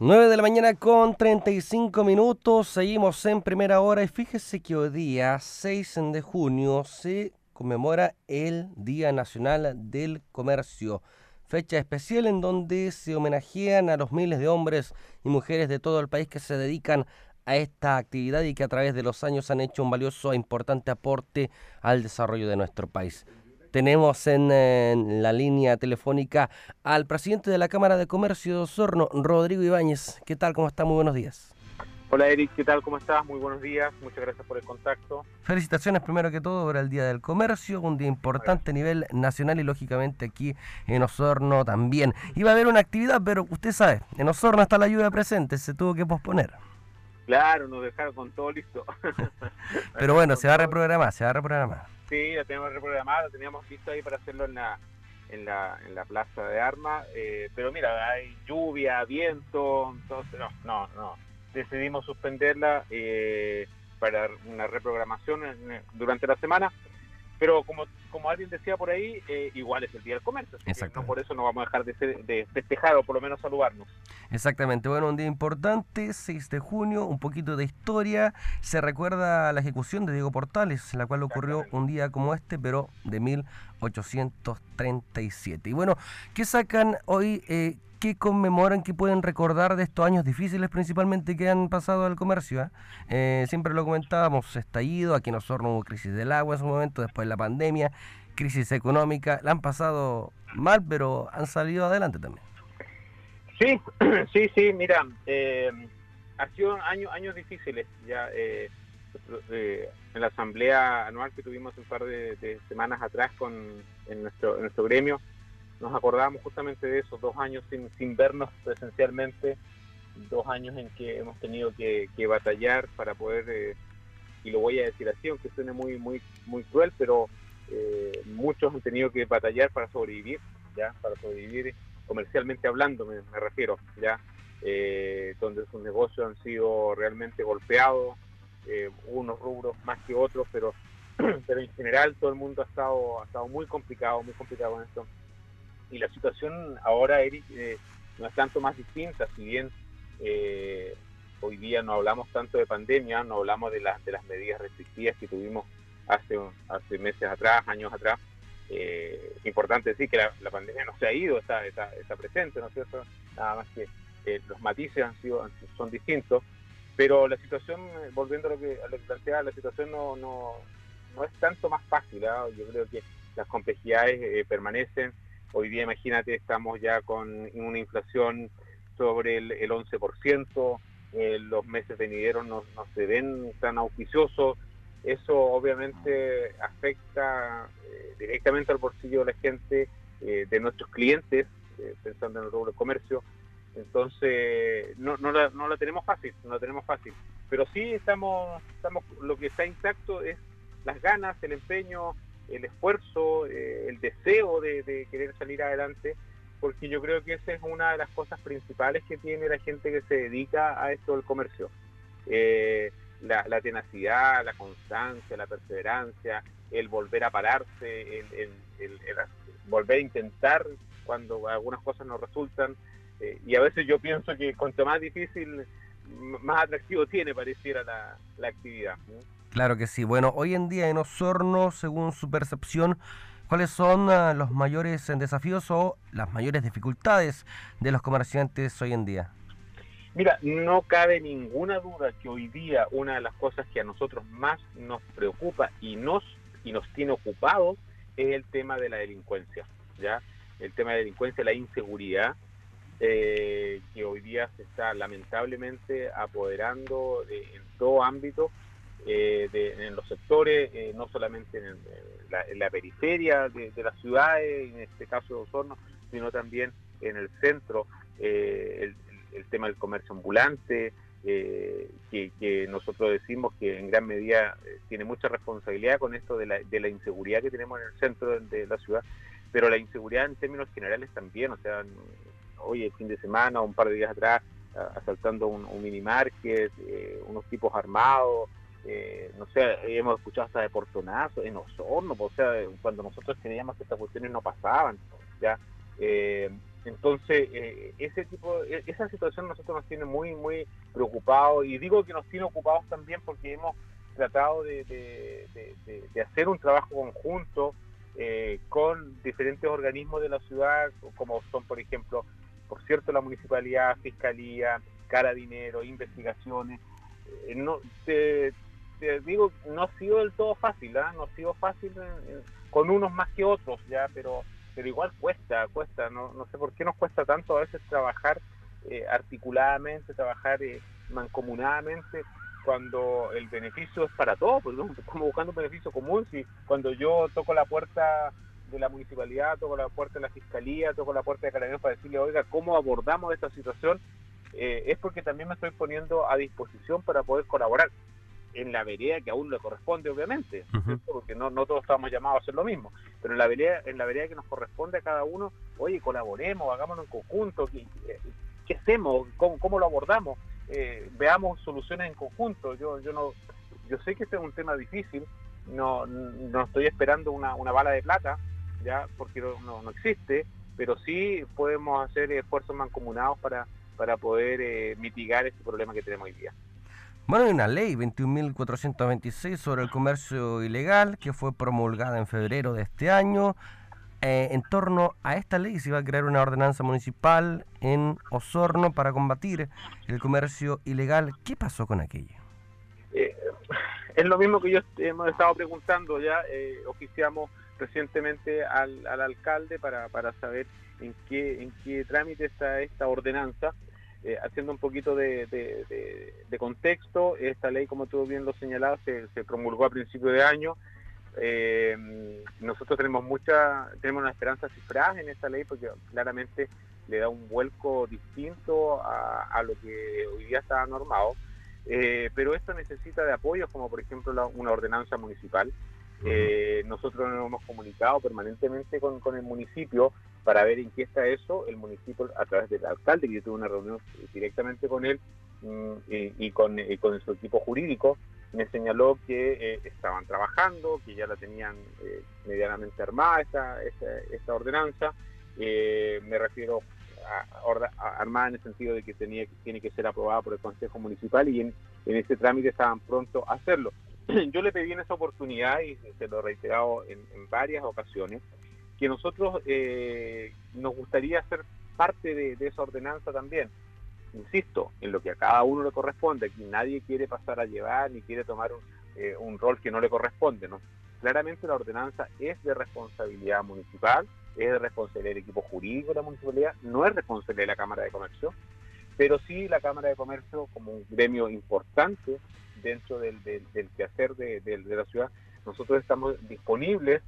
9 de la mañana con 35 minutos, seguimos en primera hora y fíjese que hoy día, 6 de junio, se conmemora el Día Nacional del Comercio, fecha especial en donde se homenajean a los miles de hombres y mujeres de todo el país que se dedican a esta actividad y que a través de los años han hecho un valioso e importante aporte al desarrollo de nuestro país. Tenemos en, la línea telefónica al presidente de la Cámara de Comercio de Osorno, Rodrigo Ibáñez. ¿Qué tal? ¿Cómo está? Muy buenos días. Hola Eric, ¿qué tal? ¿Cómo estás? Muy buenos días, muchas gracias por el contacto. Felicitaciones primero que todo por el Día del Comercio, un día importante a nivel nacional y lógicamente aquí en Osorno también. Iba a haber una actividad, pero usted sabe, en Osorno está la lluvia presente, se tuvo que posponer. Claro, nos dejaron con todo listo. pero bueno, se va a reprogramar, se va a reprogramar. Sí, la tenemos reprogramada, la teníamos visto ahí para hacerlo en la, en la, en la plaza de armas, eh, pero mira, hay lluvia, viento, entonces no, no, no. Decidimos suspenderla eh, para una reprogramación durante la semana pero como, como alguien decía por ahí, eh, igual es el Día del Comercio. Exacto. por eso no vamos a dejar de, de, festejar o por lo menos saludarnos. Exactamente. Bueno, un día importante, 6 de junio, un poquito de historia. Se recuerda la ejecución de Diego Portales, la cual ocurrió un día como este, pero de 1837. Y bueno, ¿qué sacan hoy? Eh, ¿Qué conmemoran, qué pueden recordar de estos años difíciles principalmente que han pasado al comercio. ¿eh? Eh, siempre lo comentábamos, estallido, aquí en Osorno hubo crisis del agua en su momento, después la pandemia, crisis económica, la han pasado mal, pero han salido adelante también. Sí, sí, sí, mira, eh, ha sido años, años difíciles ya. Eh, en la asamblea anual que tuvimos un par de, semanas atrás con en nuestro, en nuestro gremio, nos acordábamos justamente de esos dos años sin, sin vernos presencialmente, dos años en que hemos tenido que, batallar para poder, eh, y lo voy a decir así, aunque suene muy, muy, muy cruel, pero eh, muchos han tenido que batallar para sobrevivir, ya, para sobrevivir comercialmente hablando, me, refiero, ya, eh, donde sus negocios han sido realmente golpeados, unos rubros más que otros, pero pero en general todo el mundo ha estado ha estado muy complicado, muy complicado en esto y la situación ahora, Eric, eh, no es tanto más distinta, si bien eh, hoy día no hablamos tanto de pandemia, no hablamos de, las de las medidas restrictivas que tuvimos hace, hace meses atrás, años atrás. Eh, es importante decir que la, pandemia no se ha ido, está, está, está presente, ¿no es cierto? Nada más que los matices han sido, son distintos, pero la situación, volviendo a lo que, a lo que planteaba, la situación no, no, no es tanto más fácil, ¿ah? yo creo que las complejidades permanecen, Hoy día, imagínate, estamos ya con una inflación sobre el, 11%, eh, los meses venideros no, no se ven tan auspiciosos, eso obviamente afecta eh, directamente al bolsillo de la gente, eh, de nuestros clientes, pensando en el rubro de comercio. Entonces, no, no, la, no la tenemos fácil, no la tenemos fácil. Pero sí estamos, estamos, lo que está intacto es las ganas, el empeño, el esfuerzo, eh, el deseo de, querer salir adelante, porque yo creo que esa es una de las cosas principales que tiene la gente que se dedica a esto del comercio. Eh, la, tenacidad, la constancia, la perseverancia, el volver a pararse, el, volver a intentar cuando algunas cosas no resultan. Eh, y a veces yo pienso que cuanto más difícil, más atractivo tiene, pareciera, la, la actividad. Claro que sí. Bueno, hoy en día en Osorno, según su percepción, ¿cuáles son ah, los mayores desafíos o las mayores dificultades de los comerciantes hoy en día? Mira, no cabe ninguna duda que hoy día una de las cosas que a nosotros más nos preocupa y nos y nos tiene ocupados es el tema de la delincuencia, ya el tema de la delincuencia, la inseguridad eh, que hoy día se está lamentablemente apoderando de, en todo ámbito eh, en los sectores, eh, no solamente en, la, periferia de, las ciudades, en este caso de Osorno, sino también en el centro, eh, el, tema del comercio ambulante, que, nosotros decimos que en gran medida tiene mucha responsabilidad con esto de la, inseguridad que tenemos en el centro de, la ciudad, pero la inseguridad en términos generales también, o sea, hoy el fin de semana, un par de días atrás, asaltando un, un mini market, unos tipos armados, eh, no sé, hemos escuchado hasta de portonazo en Osorno, o sea, cuando nosotros que estas cuestiones no pasaban, ¿ya? Eh, Entonces, eh, ese tipo, e, esa situación nosotros nos tiene muy, muy preocupados y digo que nos tiene ocupados también porque hemos tratado de, hacer un trabajo conjunto eh, con diferentes organismos de la ciudad, como son, por ejemplo, por cierto, la municipalidad, fiscalía, carabinero, investigaciones. Eh, no, te, digo, no ha sido del todo fácil, ¿ah? no ha sido fácil con unos más que otros, ya, pero pero igual cuesta, cuesta, no, no sé por qué nos cuesta tanto a veces trabajar eh, articuladamente, trabajar eh, mancomunadamente, cuando el beneficio es para todos, pues, como buscando un beneficio común, si cuando yo toco la puerta de la municipalidad, toco la puerta de la fiscalía, toco la puerta de carabineros para decirle, oiga, ¿cómo abordamos esta situación? Eh, es porque también me estoy poniendo a disposición para poder colaborar en la vereda que a uno le corresponde, obviamente, porque no, no todos estamos llamados a hacer lo mismo, pero en la vereda, en la vereda que nos corresponde a cada uno, oye, colaboremos, hagámonos en conjunto, ¿qué, qué hacemos? ¿Cómo, ¿Cómo, lo abordamos? Eh, veamos soluciones en conjunto. Yo, yo no, yo sé que este es un tema difícil, no, no estoy esperando una, una bala de plata, ya, porque no, no existe, pero sí podemos hacer esfuerzos mancomunados para, para poder eh, mitigar este problema que tenemos hoy día. Bueno, hay una ley 21.426 sobre el comercio ilegal que fue promulgada en febrero de este año. Eh, en torno a esta ley se iba a crear una ordenanza municipal en Osorno para combatir el comercio ilegal. ¿Qué pasó con aquello? Eh, es lo mismo que yo hemos estado preguntando ya. Eh, oficiamos recientemente al, alcalde para, para saber en qué, en qué trámite está esta ordenanza. Eh, haciendo un poquito de, contexto, esta ley, como tú bien lo señalabas, se, promulgó a principio de año. Eh, nosotros tenemos mucha, tenemos una esperanza cifrada en esta ley porque claramente le da un vuelco distinto a, lo que hoy día está normado. Eh, pero esto necesita de apoyos, como por ejemplo una ordenanza municipal. nosotros nos hemos comunicado permanentemente con, con el municipio para ver en qué está eso, el municipio, a través del alcalde, que yo tuve una reunión directamente con él mm, y, con, con, su equipo jurídico, me señaló que eh, estaban trabajando, que ya la tenían eh, medianamente armada esta, esta, ordenanza. Eh, me refiero a, armada en el sentido de que tenía, tiene que ser aprobada por el Consejo Municipal y en, en ese trámite estaban pronto a hacerlo. Yo le pedí en esa oportunidad y se lo he reiterado en varias ocasiones que nosotros eh, nos gustaría ser parte de, esa ordenanza también. Insisto, en lo que a cada uno le corresponde, aquí nadie quiere pasar a llevar ni quiere tomar un, eh, rol que no le corresponde. ¿no? Claramente la ordenanza es de responsabilidad municipal, es de responsabilidad del equipo jurídico de la municipalidad, no es responsabilidad de la Cámara de Comercio, pero sí la Cámara de Comercio como un gremio importante dentro del, quehacer de, de la ciudad, nosotros estamos disponibles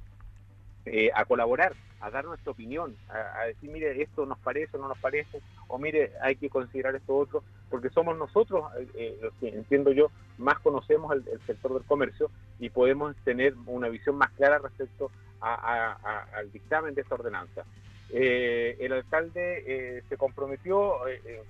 eh, a colaborar, a dar nuestra opinión, a, decir, mire, esto nos parece o no nos parece, o mire, hay que considerar esto otro, porque somos nosotros eh, los que, entiendo yo, más conocemos el, sector del comercio y podemos tener una visión más clara respecto al dictamen de esta ordenanza. Eh, el alcalde se comprometió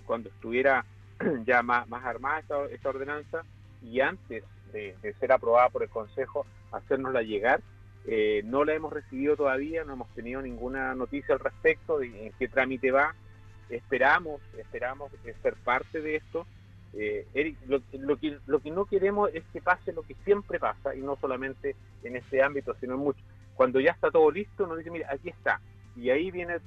cuando estuviera ya más, más armada esta, ordenanza y antes de, de ser aprobada por el Consejo, hacernosla llegar eh, no la hemos recibido todavía, no hemos tenido ninguna noticia al respecto de en qué trámite va. Esperamos, esperamos ser parte de esto. Eh, Eric, lo, que, lo que no queremos es que pase lo que siempre pasa, y no solamente en este ámbito, sino en muchos. Cuando ya está todo listo, nos dice, mira, aquí está. Y ahí viene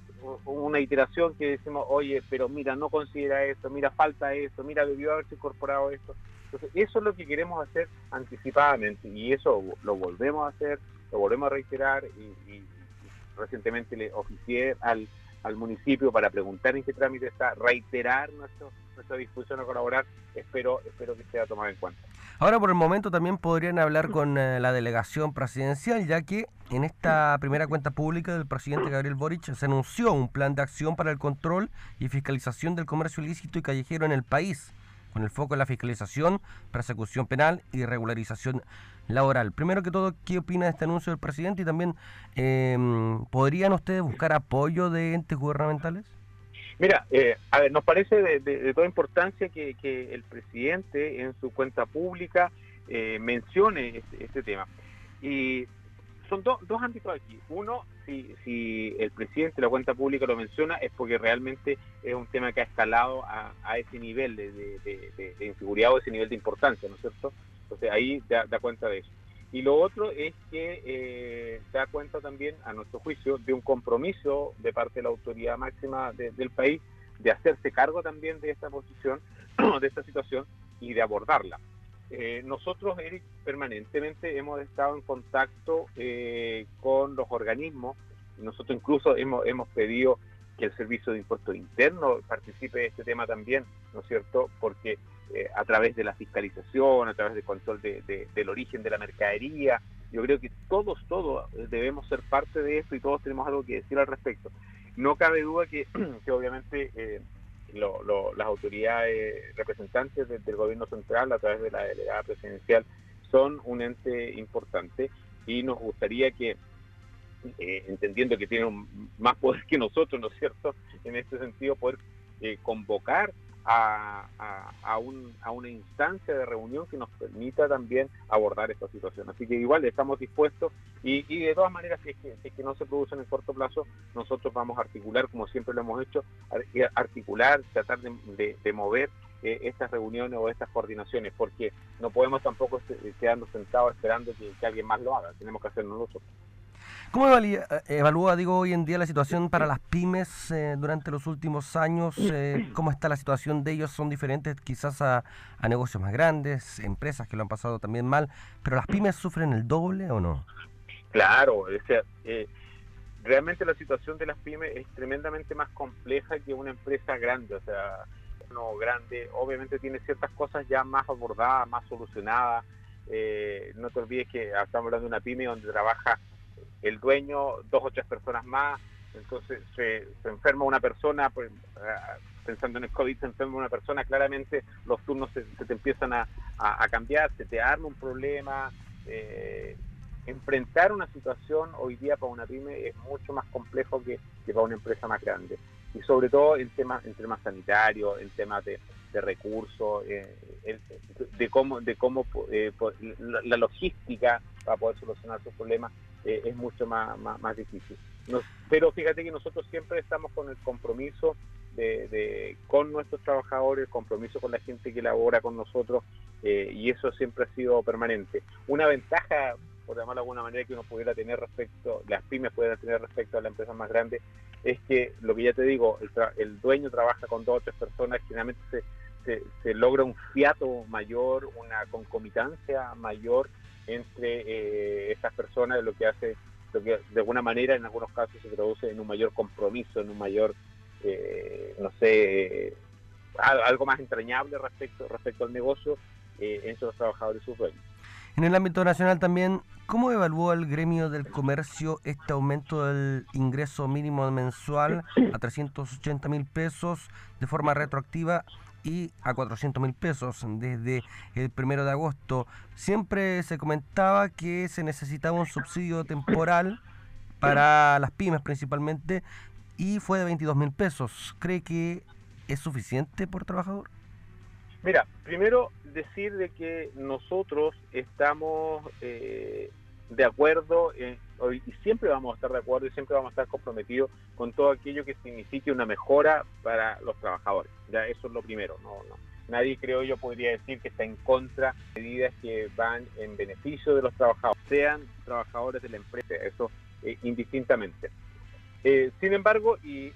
una iteración que decimos, oye, pero mira, no considera esto, mira, falta esto, mira, debió haberse incorporado esto. Entonces, eso es lo que queremos hacer anticipadamente, y eso lo volvemos a hacer, lo volvemos a reiterar y, recientemente le oficié al, al municipio para preguntar en qué trámite está, reiterar nuestro, nuestra disposición a colaborar, espero, espero que sea tomado en cuenta. Ahora por el momento también podrían hablar con eh, la delegación presidencial, ya que en esta primera cuenta pública del presidente Gabriel Boric se anunció un plan de acción para el control y fiscalización del comercio ilícito y callejero en el país con el foco en la fiscalización, persecución penal y regularización laboral. Primero que todo, ¿qué opina de este anuncio del presidente? Y también, em, ¿podrían ustedes buscar apoyo de entes gubernamentales? Mira, eh, a ver, nos parece de, toda importancia que, el presidente en su cuenta pública eh, mencione este, este, tema. Y son dos ámbitos aquí. Uno, si, el presidente de la cuenta pública lo menciona es porque realmente es un tema que ha escalado a, ese nivel de, inseguridad o ese nivel de importancia, ¿no es cierto? Entonces ahí da, cuenta de eso. Y lo otro es que eh, da cuenta también, a nuestro juicio, de un compromiso de parte de la autoridad máxima del país de hacerse cargo también de esta posición, de esta situación y de abordarla. Eh, nosotros, Eric, permanentemente hemos estado en contacto eh, con organismos. Nosotros incluso hemos, hemos pedido que el Servicio de Impuestos Internos participe de este tema también, ¿no es cierto? Porque eh, a través de la fiscalización, a través del control del origen de la mercadería, yo creo que todos, todos debemos ser parte de esto y todos tenemos algo que decir al respecto. No cabe duda que, que obviamente las autoridades representantes del gobierno central a través de la delegada presidencial son un ente importante y nos gustaría que, eh, entendiendo que tienen más poder que nosotros, ¿no es cierto?, en este sentido, poder eh, convocar a, a, una instancia de reunión que nos permita también abordar esta situación. Así que igual estamos dispuestos y, de todas maneras, si es, que, no se produce en el corto plazo, nosotros vamos a articular, como siempre lo hemos hecho, articular, tratar de, mover eh, estas reuniones o estas coordinaciones, porque no podemos tampoco quedarnos sentados esperando que, que alguien más lo haga, tenemos que hacerlo nosotros. ¿Cómo evalúa, digo, hoy en día la situación para las pymes eh, durante los últimos años? Eh, ¿Cómo está la situación de ellos? ¿Son diferentes quizás a, negocios más grandes, empresas que lo han pasado también mal? ¿Pero las pymes sufren el doble o no? Claro, o sea, eh, realmente la situación de las pymes es tremendamente más compleja que una empresa grande. O sea, uno grande obviamente tiene ciertas cosas ya más abordadas, más solucionadas. no te olvides que estamos hablando de una pyme donde trabaja el dueño, dos o tres personas más, entonces se, enferma una persona, pues, ah, pensando en el COVID, se enferma una persona, claramente los turnos se, te empiezan a, cambiar, se te arma un problema. Eh, enfrentar una situación hoy día para una pyme es mucho más complejo que, para una empresa más grande. Y sobre todo en temas, en temas sanitarios, en temas de, recursos, eh, de cómo, de cómo eh, la logística para poder solucionar sus problemas eh, es mucho más, más, difícil. pero fíjate que nosotros siempre estamos con el compromiso de, con nuestros trabajadores, el compromiso con la gente que labora con nosotros eh, y eso siempre ha sido permanente. Una ventaja, por llamarlo de alguna manera, que uno pudiera tener respecto, las pymes pudieran tener respecto a las empresas más grandes, es que lo que ya te digo, el, dueño trabaja con dos o tres personas, generalmente se, se, logra un fiato mayor, una concomitancia mayor entre eh, estas personas, lo que hace, lo que de alguna manera en algunos casos se traduce en un mayor compromiso, en un mayor, eh, no sé, algo más entrañable respecto, al negocio eh, entre los trabajadores y sus dueños. En el ámbito nacional también, ¿cómo evalúa el gremio del comercio este aumento del ingreso mínimo mensual a 380 mil pesos de forma retroactiva y a 400 mil pesos desde el primero de agosto. Siempre se comentaba que se necesitaba un subsidio temporal para las pymes principalmente y fue de 22 mil pesos. ¿Cree que es suficiente por trabajador? Mira, primero decir de que nosotros estamos eh, de acuerdo y siempre vamos a estar de acuerdo y siempre vamos a estar comprometidos con todo aquello que signifique una mejora para los trabajadores. Ya eso es lo primero. No. Nadie creo yo podría decir que está en contra de medidas que van en beneficio de los trabajadores, sean trabajadores de la empresa, eso eh, indistintamente. Eh, sin embargo, y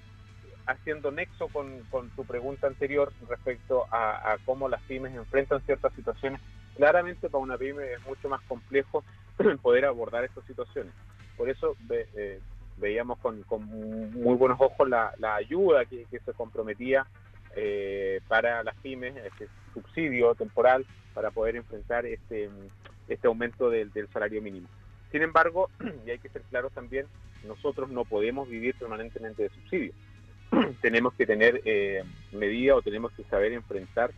haciendo nexo con, con tu pregunta anterior respecto a, a cómo las pymes enfrentan ciertas situaciones, claramente para una pyme es mucho más complejo poder abordar estas situaciones. Por eso eh, veíamos con, muy buenos ojos la, ayuda que, se comprometía eh, para las pymes, este subsidio temporal para poder enfrentar este, este aumento del, salario mínimo. Sin embargo, y hay que ser claros también, nosotros no podemos vivir permanentemente de subsidio. tenemos que tener eh, medida o tenemos que saber enfrentar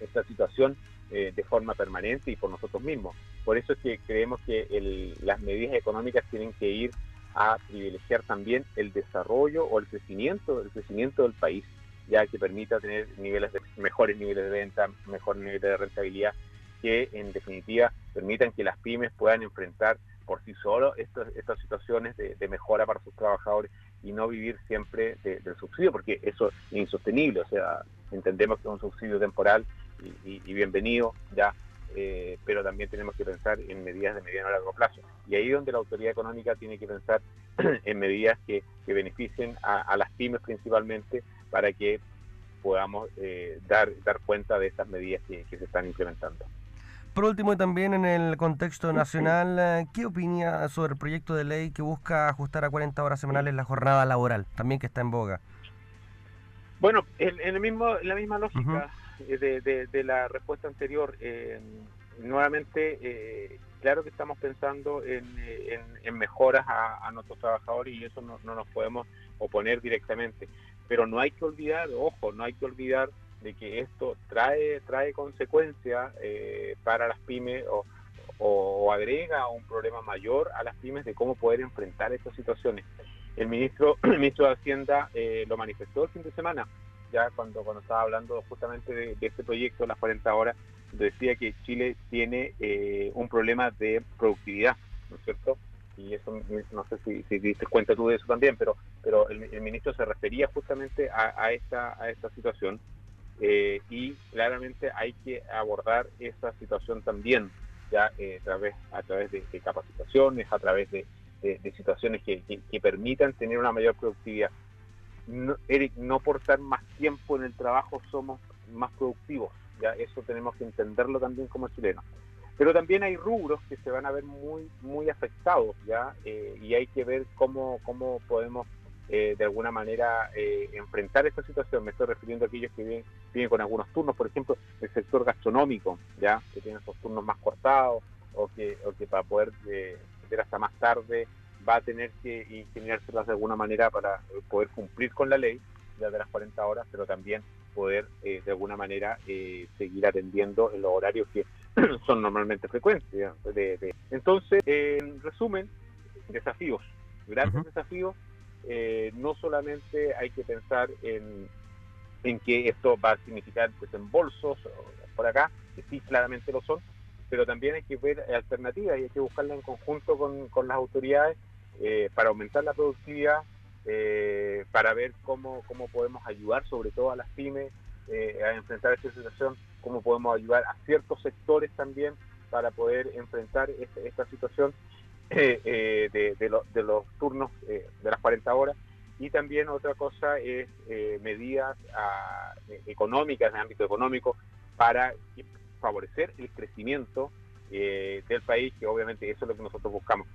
esta situación de forma permanente y por nosotros mismos. Por eso es que creemos que las medidas económicas tienen que ir a privilegiar también el desarrollo o el crecimiento, el crecimiento del país, ya que permita tener niveles de, mejores niveles de venta, mejores niveles de rentabilidad, que en definitiva permitan que las pymes puedan enfrentar por sí solo estas situaciones de, mejora para sus trabajadores y no vivir siempre del subsidio, porque eso es insostenible, o sea, entendemos que es un subsidio temporal y, bienvenido ya, eh, pero también tenemos que pensar en medidas de mediano a largo plazo. Y ahí es donde la autoridad económica tiene que pensar en medidas que, beneficien a, las pymes principalmente para que podamos eh, dar, dar cuenta de estas medidas que se están implementando. Por último, y también en el contexto nacional, eh, ¿qué opina sobre el proyecto de ley que busca ajustar a 40 horas semanales la jornada laboral, también que está en boga? Bueno, en, el mismo, la misma lógica de, de, la respuesta anterior, eh, nuevamente, eh, claro que estamos pensando en, en, mejoras a, nuestros trabajadores y eso no, no nos podemos oponer directamente, pero no hay que olvidar, ojo, no hay que olvidar de que esto trae, trae consecuencias eh, para las pymes o, agrega un problema mayor a las pymes de cómo poder enfrentar estas situaciones. El ministro, ministro de Hacienda eh, lo manifestó el fin de semana, ya cuando, estaba hablando justamente de, este proyecto, las 40 horas, decía que Chile tiene eh, un problema de productividad, ¿no es cierto? y eso no sé si, si diste cuenta tú de eso también, pero el, ministro se refería justamente a, esta situación eh, y claramente hay que abordar esa situación también ya eh, a través de, capacitaciones a través de, situaciones que, permitan tener una mayor productividad no, Eric no por estar más tiempo en el trabajo somos más productivos ya eso tenemos que entenderlo también como chilenos. Pero también hay rubros que se van a ver muy muy afectados ya eh, y hay que ver cómo cómo podemos eh, de alguna manera eh, enfrentar esta situación. Me estoy refiriendo a aquellos que vienen, con algunos turnos, por ejemplo, el sector gastronómico, ya que tiene esos turnos más cortados o que, o que para poder hasta más tarde va a tener que ingeniárselas de alguna manera para poder cumplir con la ley de las 40 horas, pero también poder eh, de alguna manera seguir atendiendo en los horarios que son normalmente frecuentes. De, Entonces, en resumen, desafíos, grandes desafíos eh, no solamente hay que pensar en, en que esto va a significar desembolsos por acá, que sí claramente lo son, pero también hay que ver alternativas y hay que buscarlas en conjunto con, las autoridades eh, para aumentar la productividad, eh, para ver cómo, cómo podemos ayudar sobre todo a las pymes a enfrentar esta situación, cómo podemos ayudar a ciertos sectores también para poder enfrentar este, esta situación eh, de, los turnos eh, de las 40 horas. Y también otra cosa es eh, medidas ah, económicas, en ámbito económico, para favorecer el crecimiento del país, que obviamente eso es lo que nosotros buscamos,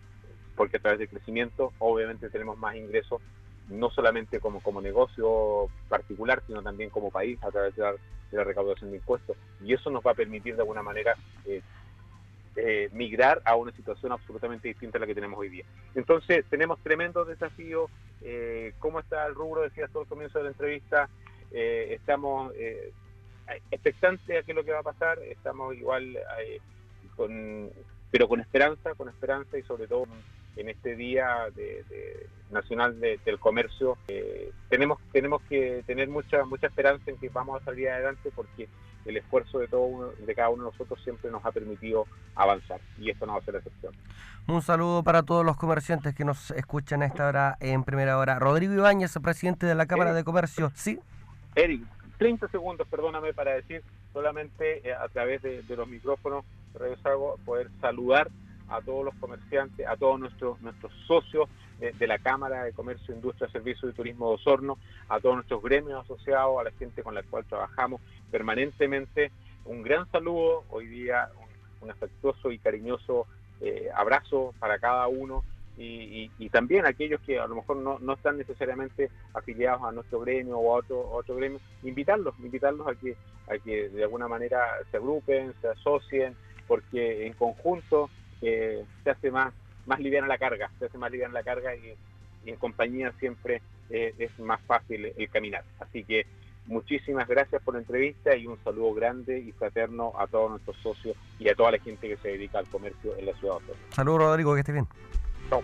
porque a través del crecimiento obviamente tenemos más ingresos, no solamente como, como negocio particular, sino también como país a través de la, recaudación de impuestos. Y eso nos va a permitir de alguna manera eh, migrar a una situación absolutamente distinta a la que tenemos hoy día. Entonces, tenemos tremendos desafíos. Eh, ¿Cómo está el rubro? Decías todo el comienzo de la entrevista. Eh, estamos eh, expectantes a qué es lo que va a pasar. Estamos igual, con, pero con esperanza, con esperanza y sobre todo en este día de, nacional del comercio tenemos tenemos que tener mucha mucha esperanza en que vamos a salir adelante porque el esfuerzo de, todo de cada uno de nosotros siempre nos ha permitido avanzar y esto no va a ser la excepción. Un saludo para todos los comerciantes que nos escuchan a esta hora en primera hora. Rodrigo Ibáñez, presidente de la Cámara de Comercio. Sí. Eric, 30 segundos, perdóname, para decir solamente eh, a través de, los micrófonos de poder saludar a todos los comerciantes, a todos nuestros, nuestros socios de, la Cámara de Comercio, Industria, Servicios y Turismo de Osorno, a todos nuestros gremios asociados, a la gente con la cual trabajamos permanentemente. Un gran saludo, hoy día un, afectuoso y cariñoso eh, abrazo para cada uno y, también aquellos que a lo mejor no, no, están necesariamente afiliados a nuestro gremio o a otro, otro gremio, invitarlos, invitarlos a que, a que de alguna manera se agrupen, se asocien, porque en conjunto eh, se hace más más liviana la carga, se hace más liviana la carga y, en compañía siempre eh, es más fácil el caminar. Así que muchísimas gracias por la entrevista y un saludo grande y fraterno a todos nuestros socios y a toda la gente que se dedica al comercio en la ciudad de Saludos Rodrigo, que esté bien. Chao.